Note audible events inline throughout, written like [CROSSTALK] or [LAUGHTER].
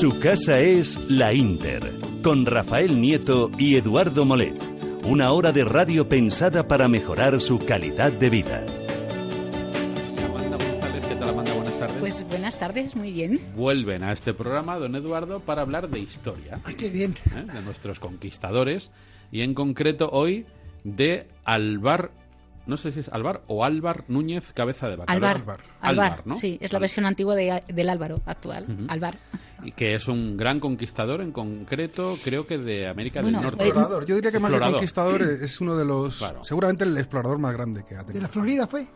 Su casa es La Inter, con Rafael Nieto y Eduardo Molet. Una hora de radio pensada para mejorar su calidad de vida. Amanda González, ¿qué tal Amanda? Buenas tardes. Pues buenas tardes, muy bien. Vuelven a este programa, don Eduardo, para hablar de historia, Ay, qué bien. ¿eh? de nuestros conquistadores, y en concreto hoy de Alvar, no sé si es Alvar o Álvar Núñez Cabeza de Vaca. Alvar. Alvar. Alvar, Alvar, ¿no? sí, es la Al- versión antigua de- del Álvaro actual. Ujú. Alvar. Y que es un gran conquistador, en concreto, creo que de América Bueno, del Norte. Explorador. Yo diría que más que Explorador. conquistador [CLEARS THROAT] es uno de los. Claro. Seguramente el explorador más grande que ha ¿De tenido. la Florida fue?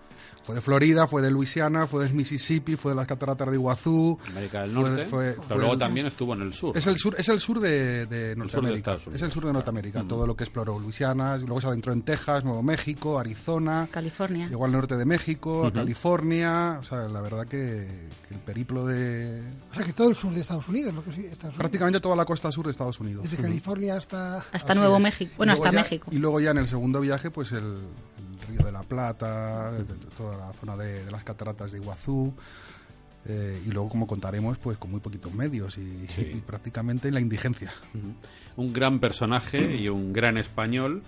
Fue de Florida, fue de Luisiana, fue del Mississippi, fue de las cataratas de Iguazú. América del fue- Norte, fue- pero fue luego el- también estuvo en el sur. Es el sur, es el sur de, de Norteamérica. Estados Unidos. es el sur de Norteamérica. Mm. Todo lo que exploró Luisiana, luego se adentró en Texas, Nuevo México, Arizona. California. Llegó al norte de México, a Ujú. California. O sea, la verdad que, que el periplo de. O sea, que todo el sur de Estados Unidos, lo que sí, Estados Unidos. Prácticamente toda la costa sur de Estados Unidos. Desde. California hasta... Hasta Así Nuevo es. México. Bueno, Y luego hasta ya- México. Y luego ya en el segundo viaje, pues el, el Río de la Plata, de- de toda la zona de, de las cataratas de Iguazú. eh, y luego, como contaremos, pues con muy poquitos medios y, y prácticamente en la indigencia. Un gran personaje y un gran español.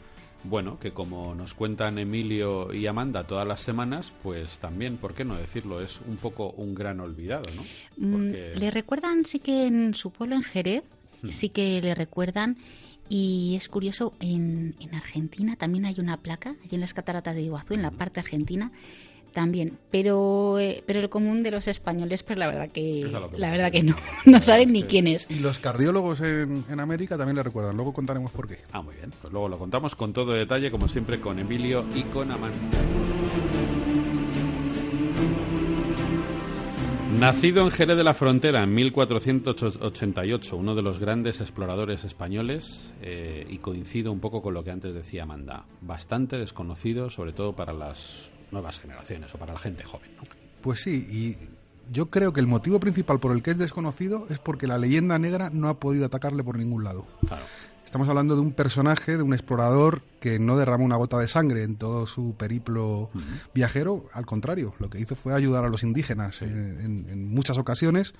Bueno, que como nos cuentan Emilio y Amanda todas las semanas, pues también, ¿por qué no decirlo? Es un poco un gran olvidado, ¿no? Mm, Porque- Le recuerdan, sí que en su pueblo, en Jerez, Hmm. sí que le recuerdan. Y es curioso, en, en Argentina también hay una placa, allí en las cataratas de Iguazú, en la parte argentina, también. Pero eh, pero el común de los españoles, pues la verdad que, la verdad que no, [LAUGHS] no saben ni quién es. Y los cardiólogos en, en América también le recuerdan. Luego contaremos por qué. Ah, muy bien. Pues luego lo contamos con todo detalle, como siempre, con Emilio y con Amanda. Nacido en Jerez de la Frontera en 1488, uno de los grandes exploradores españoles, eh, y coincido un poco con lo que antes decía Amanda, bastante desconocido, sobre todo para las nuevas generaciones o para la gente joven. ¿no? Pues sí, y yo creo que el motivo principal por el que es desconocido es porque la leyenda negra no ha podido atacarle por ningún lado. Claro. Estamos hablando de un personaje, de un explorador que no derramó una gota de sangre en todo su periplo viajero. Al contrario, lo que hizo fue ayudar a los indígenas en, en- en muchas ocasiones,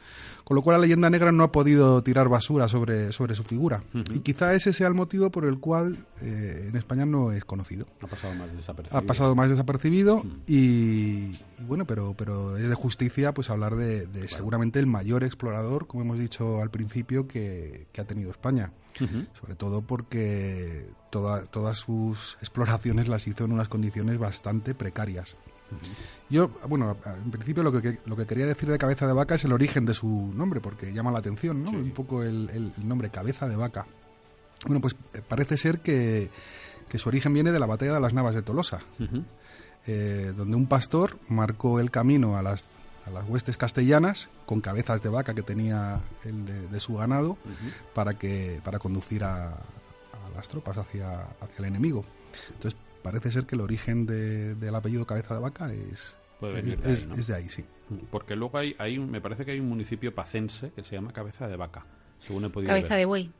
con lo cual la leyenda negra no ha podido tirar basura sobre, sobre su figura. Ujú. Y quizá ese sea el motivo por el cual eh, en España no es conocido. Ha pasado más desapercibido. Ha pasado más desapercibido Mm. y, y bueno, pero, pero es de justicia pues hablar de, de seguramente el mayor explorador, como hemos dicho al principio, que, que ha tenido España. Sobre todo porque toda- todas sus exploraciones las hizo en unas condiciones bastante precarias. Yo, bueno, en principio lo que, lo que quería decir de cabeza de vaca es el origen de su nombre, porque llama la atención, ¿no? Sí. Un poco el, el- el nombre, cabeza de vaca. Bueno, pues eh, parece ser que, que su origen viene de la batalla de las Navas de Tolosa, eh, donde un pastor marcó el camino a las, a las huestes castellanas con cabezas de vaca que tenía el de, de su ganado para que para conducir a las tropas hacia, hacia el enemigo. Entonces parece ser que el origen de- del apellido Cabeza de Vaca es, Puede es, de ahí, es- ¿no? es de ahí, sí. Porque luego hay, hay un- me parece que hay un municipio pacense que se llama Cabeza de Vaca, según he podido Cabeza ver. de buey.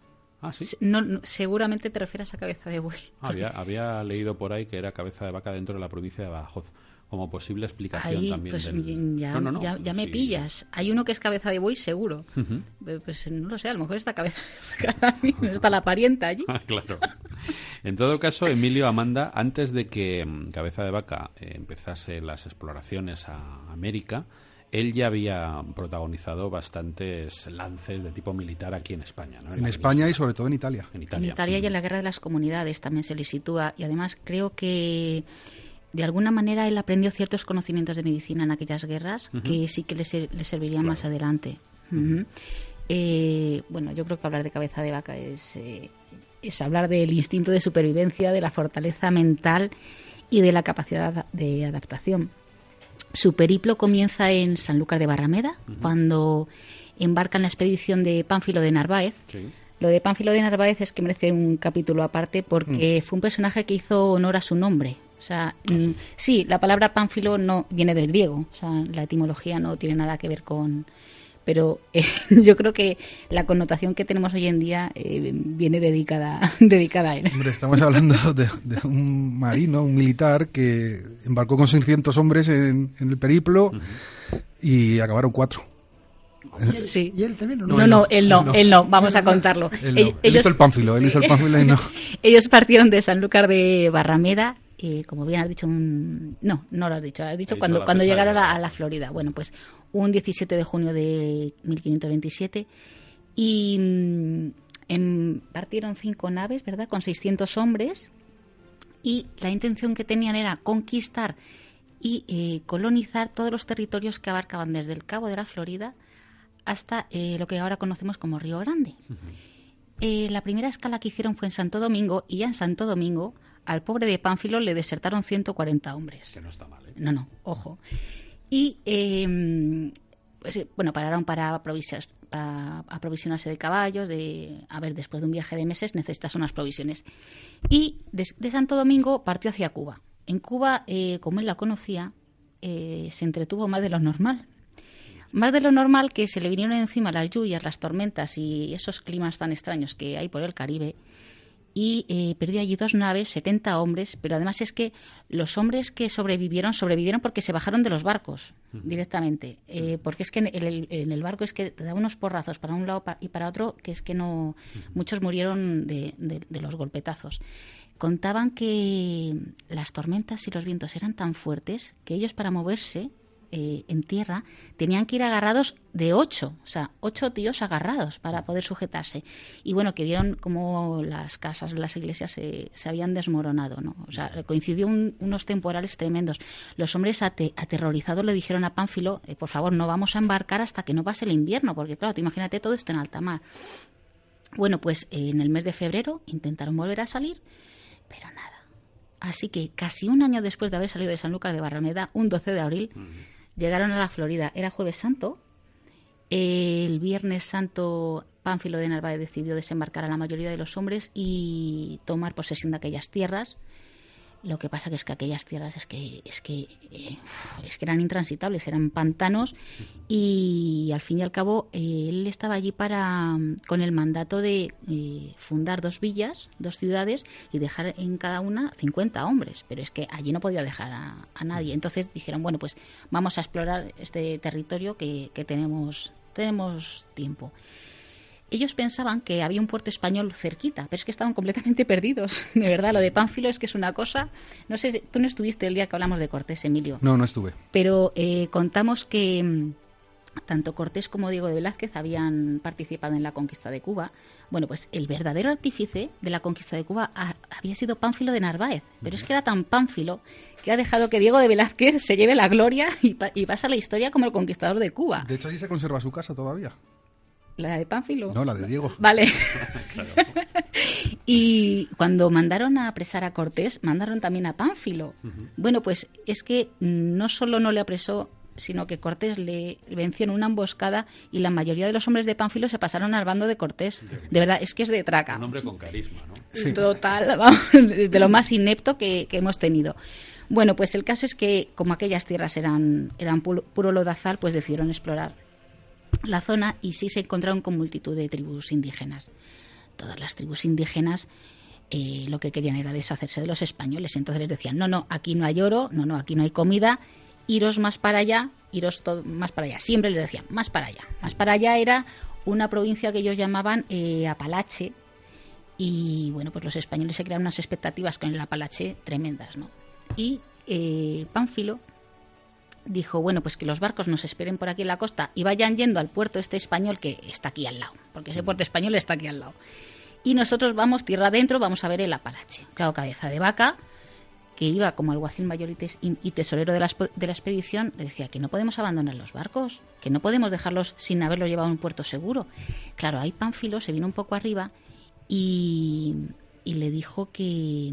Ah, sí. No, no, seguramente te refieres a cabeza de buey. Había, [LAUGHS] había leído por ahí que era Cabeza de Vaca dentro de la provincia de Badajoz, como posible explicación Ahí, también pues del... ya, No, no, no, ya, ya me sí. pillas. Hay uno que es cabeza de buey, seguro. Ujú. Eh, Pues no lo sé, a lo mejor está cabeza [LAUGHS] de está la parienta allí. Ah, [LAUGHS] claro. En todo caso, Emilio Amanda, antes de que mm, Cabeza de Vaca eh, empezase las exploraciones a América, él ya había protagonizado bastantes lances de tipo militar aquí en España. ¿no? En la España y sobre todo en Italia. En En Italia. Italia y en la guerra de las comunidades también se le sitúa. Y además creo que de alguna manera él aprendió ciertos conocimientos de medicina en aquellas guerras que sí que le, le servirían más adelante. Eh, bueno, yo creo que hablar de cabeza de vaca es, eh, es hablar del instinto de supervivencia, de la fortaleza mental y de la capacidad de adaptación. Su periplo comienza en Sanlúcar de Barrameda, cuando embarca en la expedición de Pánfilo de Narváez. Sí. Lo de Pánfilo de Narváez es que merece un capítulo aparte porque fue un personaje que hizo honor a su nombre. O sea, mm, sí, la palabra Pánfilo no viene del griego, o sea, la etimología no tiene nada que ver con... Pero eh, [LAUGHS] yo creo que la connotación que tenemos hoy en día eh, viene dedicada, [LAUGHS] dedicada a él. Hombre, estamos hablando de, de un marino, un militar que embarcó con 600 hombres en, en el periplo y acabaron cuatro. Sí. ¿Y él también? o No, no, él no, no. él no, vamos a contarlo. Él, no. Ell- Él hizo el pánfilo, él hizo el pánfilo y no. [LAUGHS] Ellos partieron de Sanlúcar de Barrameda, eh, como bien has dicho, un... no, no lo has dicho, has dicho cuando, cuando de- a, la Florida. Bueno, pues un 17 de junio de 1527 y mm, em, partieron cinco naves, ¿verdad? Con 600 hombres y la intención que tenían era conquistar y eh, colonizar todos los territorios que abarcaban desde el Cabo de la Florida hasta eh, lo que ahora conocemos como Río Grande. Eh, la primera escala que hicieron fue en Santo Domingo y ya en Santo Domingo al pobre de Pánfilo le desertaron 140 hombres. Que no está mal, ¿eh? No, no, ojo. Y, eh, pues, eh, bueno, pararon para, aprovisar- para aprovisionarse de caballos, de, a ver, después de un viaje de meses necesitas unas provisiones. Y de, de Santo Domingo partió hacia Cuba. En Cuba, eh, como él la conocía, eh, se entretuvo más de lo normal. Más de lo normal que se le vinieron encima las lluvias, las tormentas y esos climas tan extraños que hay por el Caribe y eh, perdió allí dos naves, 70 hombres, pero además es que los hombres que sobrevivieron, sobrevivieron porque se bajaron de los barcos directamente. Eh, porque es que en el, en el barco es que te da unos porrazos para un lado y para otro, que es que no. Muchos murieron de, de- de los golpetazos. Contaban que las tormentas y los vientos eran tan fuertes que ellos para moverse eh, en tierra tenían que ir agarrados de ocho, o sea, ocho tíos agarrados para poder sujetarse. Y bueno, que vieron cómo las casas, las iglesias se, se habían desmoronado, ¿no? O sea, coincidió un- unos temporales tremendos. Los hombres ate- aterrorizados le dijeron a Pánfilo, eh, por favor, no vamos a embarcar hasta que no pase el invierno, porque claro, tú imagínate todo esto en alta mar. Bueno, pues eh, en el mes de febrero intentaron volver a salir, pero nada. Así que casi un año después de haber salido de San Lucas de Barrameda, un 12 de abril, llegaron a la Florida. Era jueves santo. El viernes santo, Pánfilo de Narváez decidió desembarcar a la mayoría de los hombres y tomar posesión de aquellas tierras. Lo que pasa que es que aquellas tierras es que es que eh, es que eran intransitables, eran pantanos y al fin y al cabo eh, él estaba allí para con el mandato de eh, fundar dos villas, dos ciudades y dejar en cada una 50 hombres, pero es que allí no podía dejar a, a nadie. Entonces dijeron, bueno, pues vamos a explorar este territorio que, que tenemos tenemos tiempo. Ellos pensaban que había un puerto español cerquita, pero es que estaban completamente perdidos. [LAUGHS] De verdad, lo de Pánfilo es que es una cosa. No sé, si- tú no estuviste el día que hablamos de Cortés, Emilio, No, no estuve. pero eh, contamos que mm, tanto Cortés como Diego de Velázquez habían participado en la conquista de Cuba. Bueno, pues el verdadero artífice de la conquista de Cuba ha- había sido Pánfilo de Narváez, pero es que era tan Pánfilo que ha dejado que Diego de Velázquez se lleve la gloria y, y pasa a la historia como el conquistador de Cuba. De hecho, allí se conserva su casa todavía. La de Pánfilo. No, la de Diego. [LAUGHS] Vale. [LAUGHS] [LAUGHS] y cuando mandaron a apresar a Cortés, mandaron también a Pánfilo. Bueno, pues es que no solo no le apresó, sino que Cortés le venció en una emboscada y la mayoría de los hombres de Pánfilo se pasaron al bando de Cortés. De verdad, es que es de traca. Un hombre con carisma, ¿no? Sí. Total, vamos, de lo más inepto que, que hemos tenido. Bueno, pues el caso es que como aquellas tierras eran, eran puro, puro lodazal, pues decidieron explorar la zona y sí se encontraron con multitud de tribus indígenas. Todas las tribus indígenas eh, lo que querían era deshacerse de los españoles. Entonces les decían, no, no, aquí no hay oro, no, no, aquí no hay comida, iros más para allá, iros todo, más para allá. Siempre les decían, más para allá. Más para allá era una provincia que ellos llamaban eh, Apalache, y bueno, pues los españoles se crearon unas expectativas con el Apalache tremendas, ¿no? Y eh, Pánfilo dijo, bueno, pues que los barcos nos esperen por aquí en la costa y vayan yendo al puerto este español que está aquí al lado, porque ese puerto español está aquí al lado. Y nosotros vamos tierra adentro, vamos a ver el Apalache. Claro, cabeza de vaca, que iba como alguacil mayor y, tes- y- y tesorero de la, de la expedición, le decía que no podemos abandonar los barcos, que no podemos dejarlos sin haberlos llevado a un puerto seguro. Claro, ahí Pánfilo se vino un poco arriba y, y le dijo que,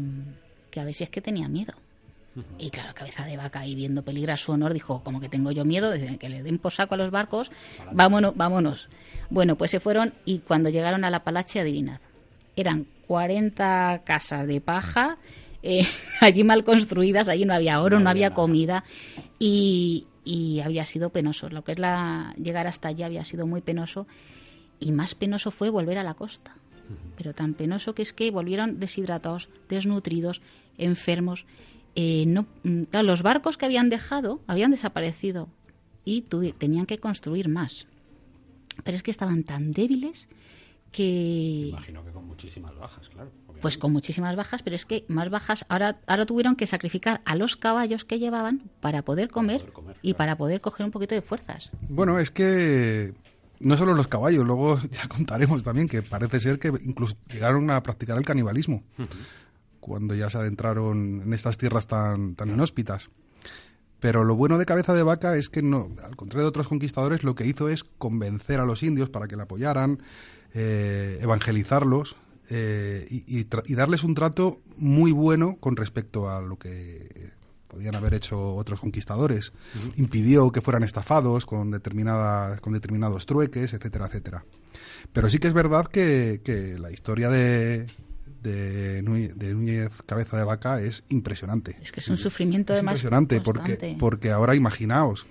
que a ver si es que tenía miedo. Y claro, cabeza de vaca ahí viendo peligrar su honor, dijo, como que tengo yo miedo de que le den por saco a los barcos, vámonos, vámonos. Bueno, pues se fueron y cuando llegaron a la Palache, adivinad, eran 40 casas de paja, eh, [LAUGHS] allí mal construidas, allí no había oro, No no, había comida y, y había sido penoso. Lo que es la llegar hasta allí había sido muy penoso y más penoso fue volver a la costa. Pero tan penoso que es que volvieron deshidratados, desnutridos, enfermos. Eh, no, mm, claro, los barcos que habían dejado habían desaparecido y tuvi- tenían que construir más. pero es que estaban tan débiles que... Imagino que con muchísimas bajas, claro. Pues con muchísimas bajas, pero es que más bajas, ahora, ahora tuvieron que sacrificar a los caballos que llevaban para poder comer, y para poder coger un poquito de fuerzas. Bueno, es que no solo los caballos, luego [LAUGHS] ya contaremos también que parece ser que incluso llegaron a practicar el canibalismo cuando ya se adentraron en estas tierras tan, tan inhóspitas. Pero lo bueno de Cabeza de Vaca es que, no, al contrario de otros conquistadores, lo que hizo es convencer a los indios para que la apoyaran, eh, evangelizarlos eh, y, darles un trato muy bueno con respecto a lo que podían haber hecho otros conquistadores. Impidió que fueran estafados con, determinadas, con determinados trueques, etcétera, etcétera. Pero sí que es verdad que, que la historia de, de, Núñez Cabeza de Vaca es impresionante. Es que es un sufrimiento es impresionante porque, porque ahora imaginaos,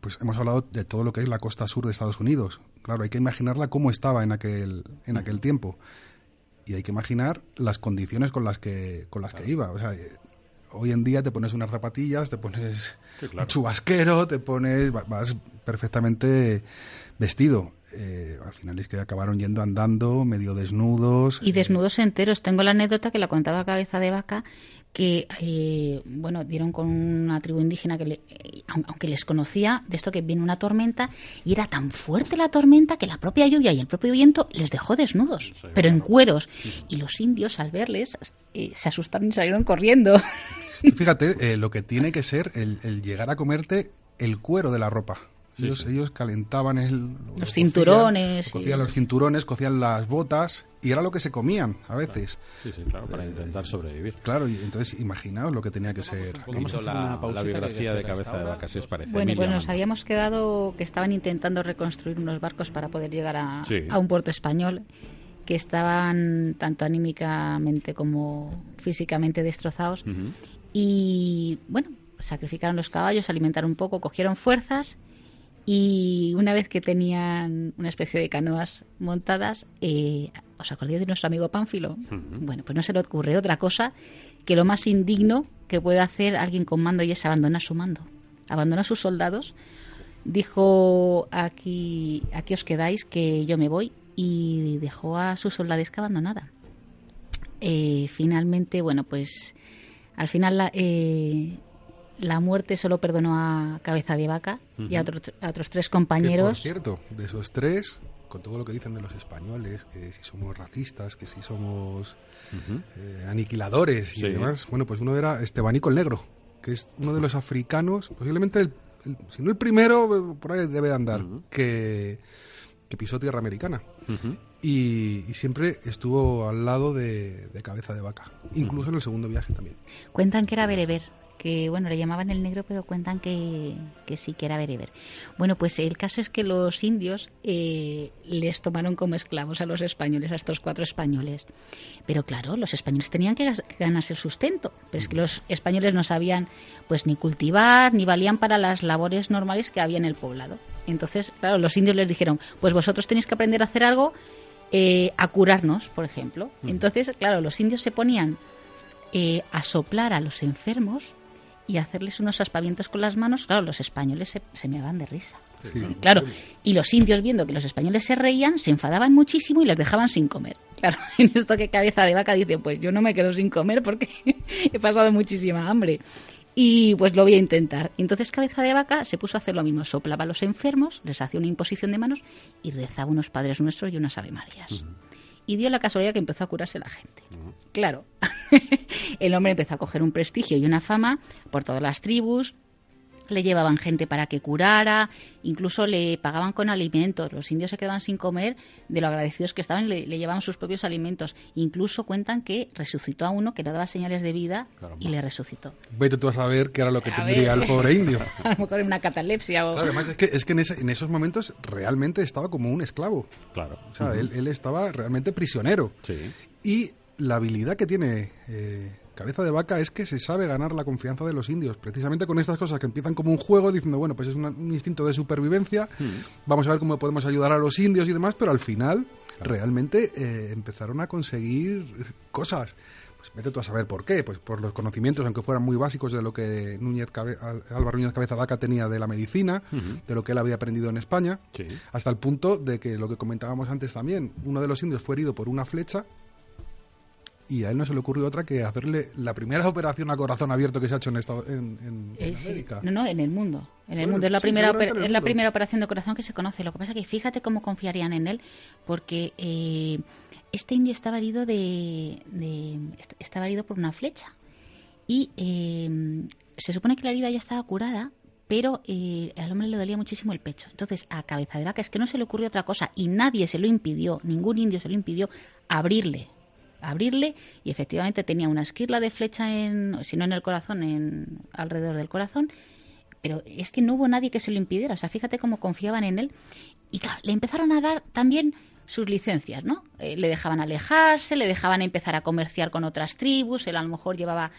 pues hemos hablado de todo lo que es la costa sur de Estados Unidos. Claro, hay que imaginarla cómo estaba en aquel, en aquel tiempo. Y hay que imaginar las condiciones con las que, con las que iba. O sea, hoy en día te pones unas zapatillas, te pones un chubasquero, te pones, vas perfectamente vestido. Eh, al final es que acabaron yendo andando, medio desnudos. Y desnudos enteros. Tengo la anécdota que la contaba Cabeza de Vaca, que, eh, bueno, dieron con una tribu indígena que, eh, aunque les conocía, de esto que viene una tormenta, y era tan fuerte la tormenta que la propia lluvia y el propio viento les dejó desnudos, pero en cueros. Y los indios, al verles, se asustaron y salieron corriendo. Fíjate, lo que tiene que ser el llegar a comerte el cuero de la ropa ellos, calentaban el, los cinturones. Cocían, los cinturones, cocían las botas y era lo que se comían a veces. Sí, sí, claro, para intentar sobrevivir. Claro, y entonces imaginaos lo que tenía que ser. Vamos a la, la biografía de cabeza de vaca, si os parece. Bueno, pues nos habíamos quedado que estaban intentando reconstruir unos barcos para poder llegar a, a un puerto español que estaban tanto anímicamente como físicamente destrozados. Y bueno, sacrificaron los caballos, alimentaron un poco, cogieron fuerzas y una vez que tenían una especie de canoas montadas, eh, ¿os acordáis de nuestro amigo Pánfilo? Bueno, pues no se le ocurre otra cosa que lo más indigno que puede hacer alguien con mando y es abandonar su mando. Abandonó a sus soldados, dijo aquí, aquí os quedáis que yo me voy y dejó a sus soldadesca abandonada. Eh, finalmente, bueno, pues al final la, eh, la muerte solo perdonó a Cabeza de Vaca y a, otros tres compañeros. por cierto, de esos tres, con todo lo que dicen de los españoles, que si somos racistas, que si somos eh, aniquiladores y demás, bueno, pues uno era Estebanico el Negro, que es uno de los africanos, posiblemente, el, si no el primero, por ahí debe andar, que, que pisó tierra americana. Y, siempre estuvo al lado de, Cabeza de Vaca, incluso en el segundo viaje también. Cuentan que era bereber que bueno, le llamaban el negro, pero cuentan que, sí que era bereber. Bueno, pues el caso es que los indios eh, les tomaron como esclavos a los españoles, a estos cuatro españoles. Pero claro, los españoles tenían que ganarse el sustento, pero es que los españoles no sabían pues ni cultivar, ni valían para las labores normales que había en el poblado. Entonces, claro, los indios les dijeron, pues vosotros tenéis que aprender a hacer algo, eh, a curarnos, por ejemplo. Entonces, claro, los indios se ponían eh, a soplar a los enfermos y hacerles unos aspavientos con las manos, claro, los españoles se, se me van de risa. Claro, y los indios viendo que los españoles se reían, se enfadaban muchísimo y les dejaban sin comer. Claro, [LAUGHS] en esto que cabeza de vaca dice, pues yo no me quedo sin comer porque [LAUGHS] he pasado muchísima hambre. Y pues lo voy a intentar. Entonces Cabeza de Vaca se puso a hacer lo mismo. Soplaba a los enfermos, les hacía una imposición de manos y rezaba unos Padres Nuestros y unas Ave Marías y dio la casualidad que empezó a curarse la gente. Claro, [LAUGHS] el hombre empezó a coger un prestigio y una fama por todas las tribus, le llevaban gente para que curara, incluso le pagaban con alimentos. Los indios se quedaban sin comer de lo agradecidos que estaban, le, le llevaban sus propios alimentos. Incluso cuentan que resucitó a uno que le daba señales de vida y le resucitó. Vete tú a saber qué era lo que tendría el pobre indio. [LAUGHS] a lo mejor una catalepsia o... además es que, es que en, esos momentos realmente estaba como un esclavo. Claro. O sea, él, él, estaba realmente prisionero. Sí. Y la habilidad que tiene eh, cabeza de vaca es que se sabe ganar la confianza de los indios, precisamente con estas cosas que empiezan como un juego, diciendo, bueno, pues es un, instinto de supervivencia, hmm. vamos a ver cómo podemos ayudar a los indios y demás, pero al final realmente eh, empezaron a conseguir cosas. Pues vete tú a saber por qué, pues por los conocimientos, aunque fueran muy básicos de lo que Núñez Álvaro Núñez Cabeza Daca tenía de la medicina, de lo que él había aprendido en España, hasta el punto de que lo que comentábamos antes también, uno de los indios fue herido por una flecha y a él no se le ocurrió otra que hacerle la primera operación a corazón abierto que se ha hecho en, en, eh, América. No, no, en el mundo. En el mundo es la primera es la primera operación de corazón que se conoce. Lo que pasa es que fíjate cómo confiarían en él, porque eh, este indio estaba herido de, estaba herido por una flecha y eh, se supone que la herida ya estaba curada, pero eh, al hombre le dolía muchísimo el pecho. Entonces, a cabeza de vaca es que no se le ocurrió otra cosa y nadie se lo impidió, ningún indio se lo impidió abrirle, abrirle y efectivamente tenía una esquirla de flecha en, si no en el corazón, en alrededor del corazón. Pero es que no hubo nadie que se lo impidiera. O sea, fíjate cómo confiaban en él. Y claro, le empezaron a dar también sus licencias, ¿no? Eh, le dejaban alejarse, le dejaban empezar a comerciar con otras tribus, él a lo mejor llevaba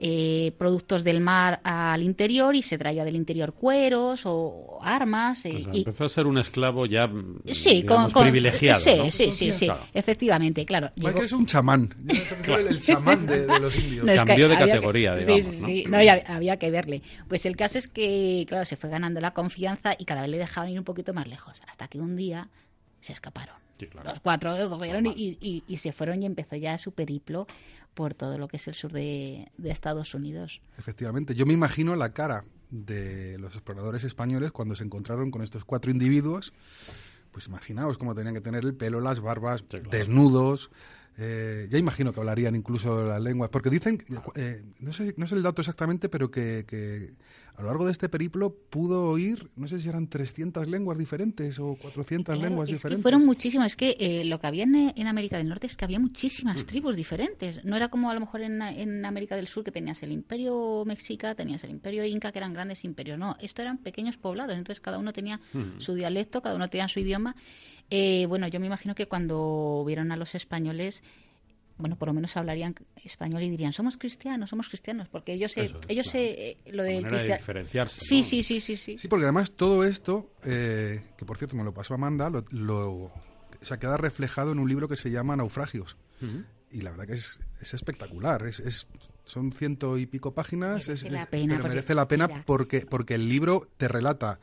eh, productos del mar al interior y se traía del interior cueros o armas. Eh, y... Empezó a ser un esclavo ya sí, con, privilegiado. Sí, sí, sí, sí, efectivamente, claro. Llegó... es un chamán, el chamán de, los indios. Cambió de categoría, digamos. Sí, sí, ¿no? había, había que verle. Pues el caso es que, claro, se fue ganando la confianza y cada vez le dejaban ir un poquito más lejos, hasta que un día se escaparon. Los cuatro cogieron y, y, se fueron y empezó ya su periplo por todo lo que es el sur de, Estados Unidos. Efectivamente, yo me imagino la cara de los exploradores españoles cuando se encontraron con estos cuatro individuos. Pues imaginaos cómo tenían que tener el pelo, las barbas, desnudos, eh, ya imagino que hablarían incluso las lenguas, porque dicen, eh, no, sé, no sé el dato exactamente, pero que, a lo largo de este periplo pudo oír, no sé si eran 300 lenguas diferentes o 400 lenguas diferentes. fueron muchísimas, es que eh, lo que había en, América del Norte es que había muchísimas mm. tribus diferentes, no era como a lo mejor en, en, América del Sur que tenías el imperio mexica, tenías el imperio inca, que eran grandes imperios, no, esto eran pequeños poblados, entonces cada uno tenía mm. su dialecto, cada uno tenía su idioma eh, bueno, yo me imagino que cuando vieron a los españoles, bueno, por lo menos hablarían español y dirían, somos cristianos, somos cristianos, porque ellos se, ellos se, eh, lo del diferenciarse. Sí, sí, sí, sí, sí. Sí, porque además todo esto, eh, que por cierto me lo pasó Amanda, lo, lo, o sea, queda reflejado en un libro que se llama Naufragios. Y la verdad que es, es espectacular, es, es, son ciento y pico páginas, merece es, la pena, pero merece la pena porque, porque el libro te relata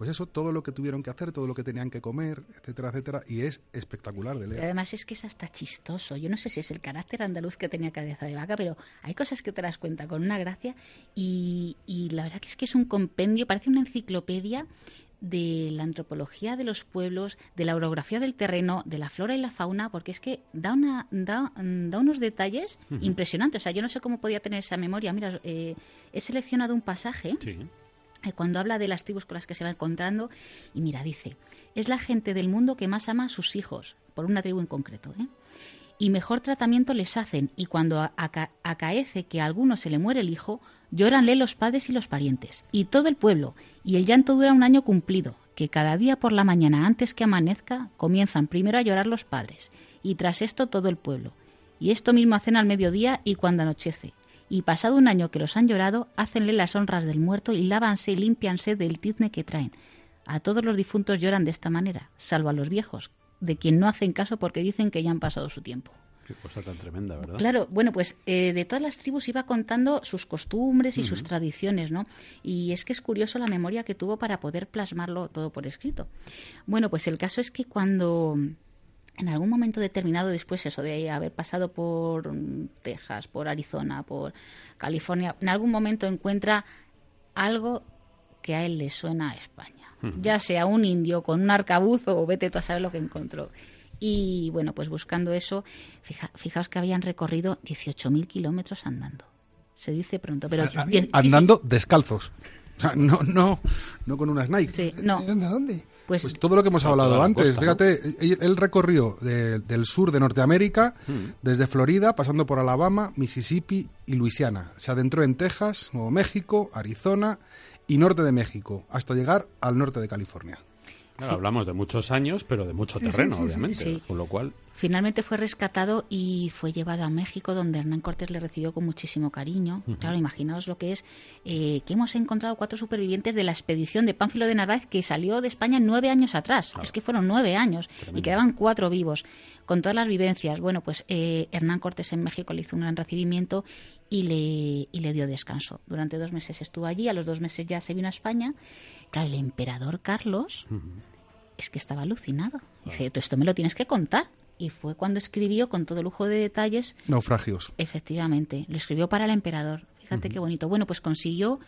pues eso, todo lo que tuvieron que hacer, todo lo que tenían que comer, etcétera, etcétera, y es espectacular de leer. además es que es hasta chistoso. Yo no sé si es el carácter andaluz que tenía cabeza de vaca, pero hay cosas que te das cuenta con una gracia y, y la verdad que es que es un compendio, parece una enciclopedia de la antropología de los pueblos, de la orografía del terreno, de la flora y la fauna, porque es que da, una, da, da unos detalles impresionantes. O sea, yo no sé cómo podía tener esa memoria. Mira, eh, he seleccionado un pasaje eh, cuando habla de las tribus con las que se va encontrando, y mira, dice, es la gente del mundo que más ama a sus hijos, por una tribu en concreto, ¿eh? y mejor tratamiento les hacen, y cuando acaece que a alguno se le muere el hijo, lloranle los padres y los parientes, y todo el pueblo, y el llanto dura un año cumplido, que cada día por la mañana antes que amanezca comienzan primero a llorar los padres, y tras esto todo el pueblo, y esto mismo hacen al mediodía y cuando anochece, y pasado un año que los han llorado, hácenle las honras del muerto y lávanse y limpianse del tizne que traen. A todos los difuntos lloran de esta manera, salvo a los viejos, de quien no hacen caso porque dicen que ya han pasado su tiempo. Qué cosa tan tremenda, ¿verdad? Claro, bueno, pues eh, de todas las tribus iba contando sus costumbres y sus tradiciones, ¿no? Y es que es curioso la memoria que tuvo para poder plasmarlo todo por escrito. Bueno, pues el caso es que cuando en algún momento determinado después eso de haber pasado por Texas, por Arizona, por California, en algún momento encuentra algo que a él le suena a España. Ya sea un indio con un arcabuzo o vete tú a saber lo que encontró. Y bueno, pues buscando eso, fijaos que habían recorrido 18.000 kilómetros andando. Se dice pronto, pero... andando descalzos. O [LAUGHS] sea, no, no, no con unas Nike. Sí, no. ¿De dónde? Pues, pues, todo lo que hemos hablado antes. Fíjate, él, recorrió del sur de Norteamérica, hmm. desde Florida, pasando por Alabama, Mississippi y Luisiana. Se adentró en Texas, Nuevo México, Arizona y norte de México, hasta llegar al norte de California. Hablamos de muchos años, pero de mucho terreno, obviamente. Con lo cual. finalmente fue rescatado y fue llevado a México, donde Hernán Cortés le recibió con muchísimo cariño. Claro, imaginaos lo que es eh, que hemos encontrado cuatro supervivientes de la expedición de Pánfilo de Narváez que salió de España nueve años atrás. Es que fueron nueve años y quedaban cuatro vivos. Con todas las vivencias, bueno, pues eh, Hernán Cortés en México le hizo un gran recibimiento y le, y le dio descanso. Durante dos meses estuvo allí, a los dos meses ya se vino a España. Claro, el emperador Carlos es que estaba alucinado. Dice, esto me lo tienes que contar. Y fue cuando escribió con todo lujo de detalles. Naufragios. Efectivamente, lo escribió para el emperador. Fíjate qué bonito. Bueno, pues consiguió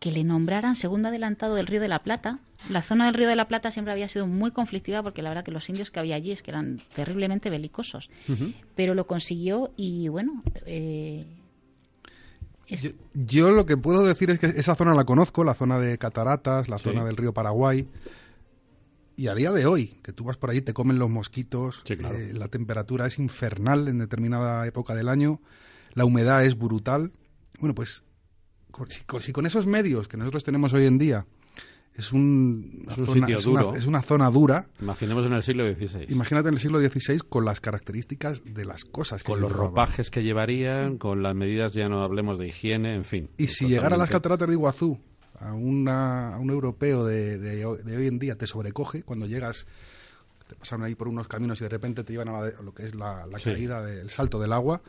que le nombraran segundo adelantado del Río de la Plata. La zona del Río de la Plata siempre había sido muy conflictiva porque la verdad que los indios que había allí es que eran terriblemente belicosos. Pero lo consiguió y bueno. Eh, yo, yo, lo que puedo decir es que esa zona la conozco, la zona de Cataratas, la zona del río Paraguay. Y a día de hoy, que tú vas por ahí, te comen los mosquitos, eh, la temperatura es infernal en determinada época del año, la humedad es brutal. Bueno, pues si, con esos medios que nosotros tenemos hoy en día es, un, zona, es, una, es, una, zona dura. Imaginemos en el siglo XVI. Imagínate en el siglo XVI con las características de las cosas. Que con los ropajes que llevarían, con las medidas, ya no hablemos de higiene, en fin. Y si llegara a las cataratas de Iguazú a, una, a un europeo de, de, hoy en día te sobrecoge cuando llegas, te pasaron ahí por unos caminos y de repente te llevan a, lo que es la, caída del salto del agua.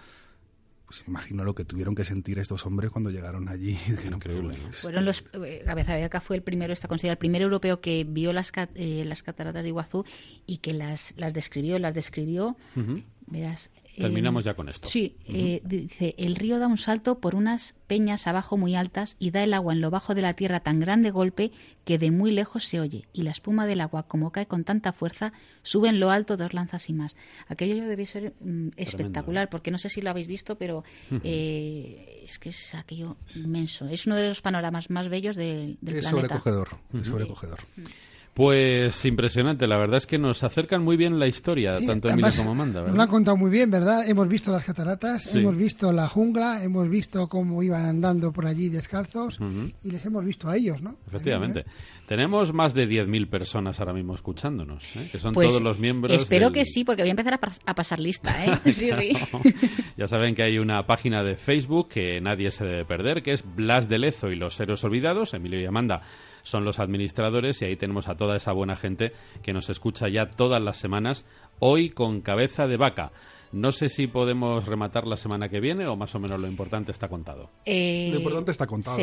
Pues imagino lo que tuvieron que sentir estos hombres cuando llegaron allí. Increíble. Fueron los, eh, Cabeza fue el primero, está considerado el primer europeo que vio las, eh, las cataratas de Iguazú y que las, las describió, las describió, verás, Terminamos ya con esto. Sí, eh, dice, el río da un salto por unas peñas abajo muy altas y da el agua en lo bajo de la tierra tan grande golpe que de muy lejos se oye, y la espuma del agua, como cae con tanta fuerza, sube en lo alto dos lanzas y más. Aquello debe ser mm, espectacular, porque no sé si lo habéis visto, pero eh, es que es aquello inmenso. Es uno de los panoramas más bellos del, del es planeta. Sobrecogedor, es sobrecogedor. Pues impresionante, la verdad es que nos acercan muy bien la historia, tanto Emilia como Amanda. ¿verdad? Nos lo han contado muy bien, ¿verdad? Hemos visto las cataratas, hemos visto la jungla, hemos visto cómo iban andando por allí descalzos y les hemos visto a ellos, ¿no? Efectivamente. Tenemos más de 10.000 personas ahora mismo escuchándonos, ¿eh? que son pues todos los miembros. Espero que sí, porque voy a empezar a, pasar lista. ¿eh? [LAUGHS] sí, sí. [LAUGHS] ya saben que hay una página de Facebook que nadie se debe perder, que es Blas de Lezo y los Héroes Olvidados, Emilio y Amanda son los administradores y ahí tenemos a toda esa buena gente que nos escucha ya todas las semanas, hoy con cabeza de vaca. No sé si podemos rematar la semana que viene o más o menos lo importante está contado. Eh, lo importante está contado.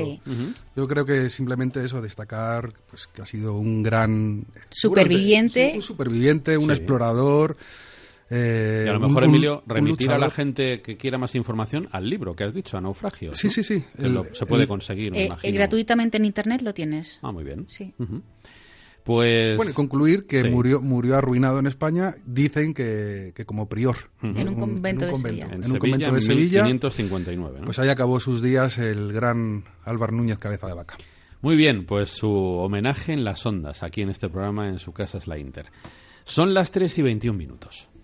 Yo creo que simplemente eso, destacar pues, que ha sido un gran... Superviviente. Un superviviente, un explorador eh, y a lo mejor, Emilio, remitir a la gente que quiera más información al libro que has dicho, a Naufragio. Sí, sí, sí. se puede conseguir, me eh, imagino. gratuitamente en Internet lo tienes. Ah, muy bien. Sí. Pues... Bueno, concluir que murió, murió arruinado en España, dicen que, que como prior. En un convento, de Sevilla. En, un convento de Sevilla. 1559, Pues ahí acabó sus días el gran Álvaro Núñez Cabeza de Vaca. Muy bien, pues su homenaje en las ondas, aquí en este programa, en su casa es la Inter. Son las 3 y 21 minutos.